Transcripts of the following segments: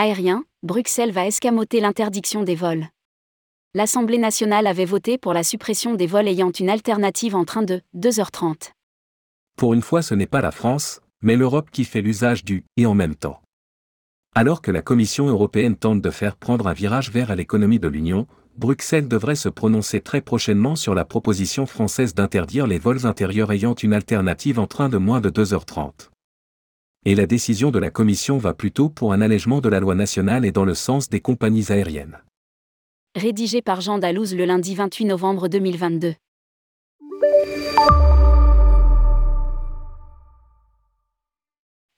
Aérien, Bruxelles va escamoter l'interdiction des vols. L'Assemblée nationale avait voté pour la suppression des vols ayant une alternative en train de 2h30. Pour une fois, ce n'est pas la France, mais l'Europe qui fait l'usage du et en même temps. Alors que la Commission européenne tente de faire prendre un virage vers l'économie de l'Union, Bruxelles devrait se prononcer très prochainement sur la proposition française d'interdire les vols intérieurs ayant une alternative en train de moins de 2h30. Et la décision de la Commission va plutôt pour un allègement de la loi nationale et dans le sens des compagnies aériennes. Rédigé par Jean Dalouse le lundi 28 novembre 2022.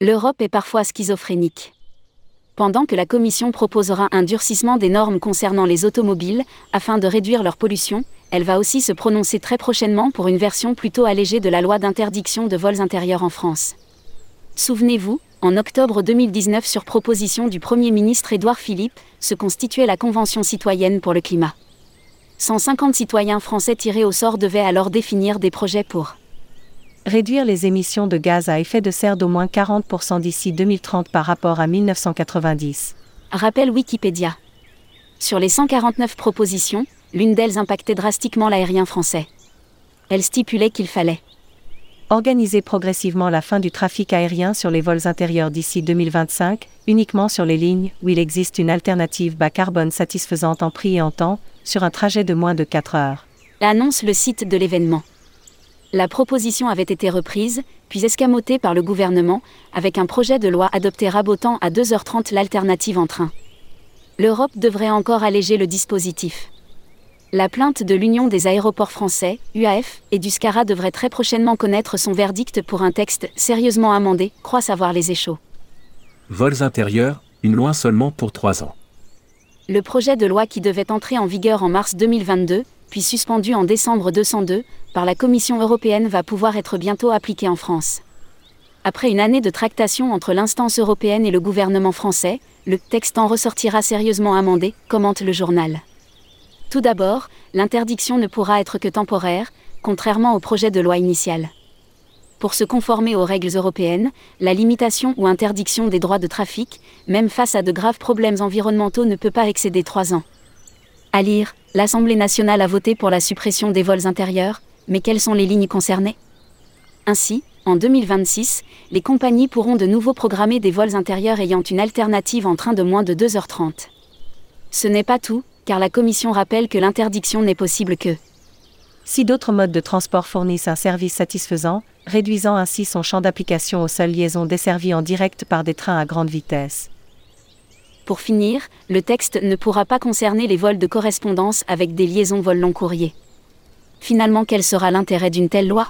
L'Europe est parfois schizophrénique. Pendant que la Commission proposera un durcissement des normes concernant les automobiles, afin de réduire leur pollution, elle va aussi se prononcer très prochainement pour une version plutôt allégée de la loi d'interdiction de vols intérieurs en France. Souvenez-vous, en octobre 2019 sur proposition du Premier ministre Édouard Philippe, se constituait la Convention citoyenne pour le climat. 150 citoyens français tirés au sort devaient alors définir des projets pour réduire les émissions de gaz à effet de serre d'au moins 40% d'ici 2030 par rapport à 1990. Rappelle Wikipédia. Sur les 149 propositions, l'une d'elles impactait drastiquement l'aérien français. Elle stipulait qu'il fallait organiser progressivement la fin du trafic aérien sur les vols intérieurs d'ici 2025, uniquement sur les lignes où il existe une alternative bas carbone satisfaisante en prix et en temps, sur un trajet de moins de 4 heures. Annonce le site de l'événement. La proposition avait été reprise, puis escamotée par le gouvernement, avec un projet de loi adopté rabotant à 2h30 l'alternative en train. L'Europe devrait encore alléger le dispositif. La plainte de l'Union des aéroports français, UAF, et du SCARA devrait très prochainement connaître son verdict pour un texte sérieusement amendé, croit savoir les échos. Vols intérieurs, une loi seulement pour trois ans. Le projet de loi qui devait entrer en vigueur en mars 2022, puis suspendu en décembre 202, par la Commission européenne va pouvoir être bientôt appliqué en France. Après une année de tractation entre l'instance européenne et le gouvernement français, le texte en ressortira sérieusement amendé, commente le journal. Tout d'abord, l'interdiction ne pourra être que temporaire, contrairement au projet de loi initial. Pour se conformer aux règles européennes, la limitation ou interdiction des droits de trafic, même face à de graves problèmes environnementaux, ne peut pas excéder trois ans. À lire, l'Assemblée nationale a voté pour la suppression des vols intérieurs, mais quelles sont les lignes concernées? Ainsi, en 2026, les compagnies pourront de nouveau programmer des vols intérieurs ayant une alternative en train de moins de 2h30. Ce n'est pas tout, car la Commission rappelle que l'interdiction n'est possible que si d'autres modes de transport fournissent un service satisfaisant, réduisant ainsi son champ d'application aux seules liaisons desservies en direct par des trains à grande vitesse. Pour finir, le texte ne pourra pas concerner les vols de correspondance avec des liaisons vol long courrier. Finalement, quel sera l'intérêt d'une telle loi?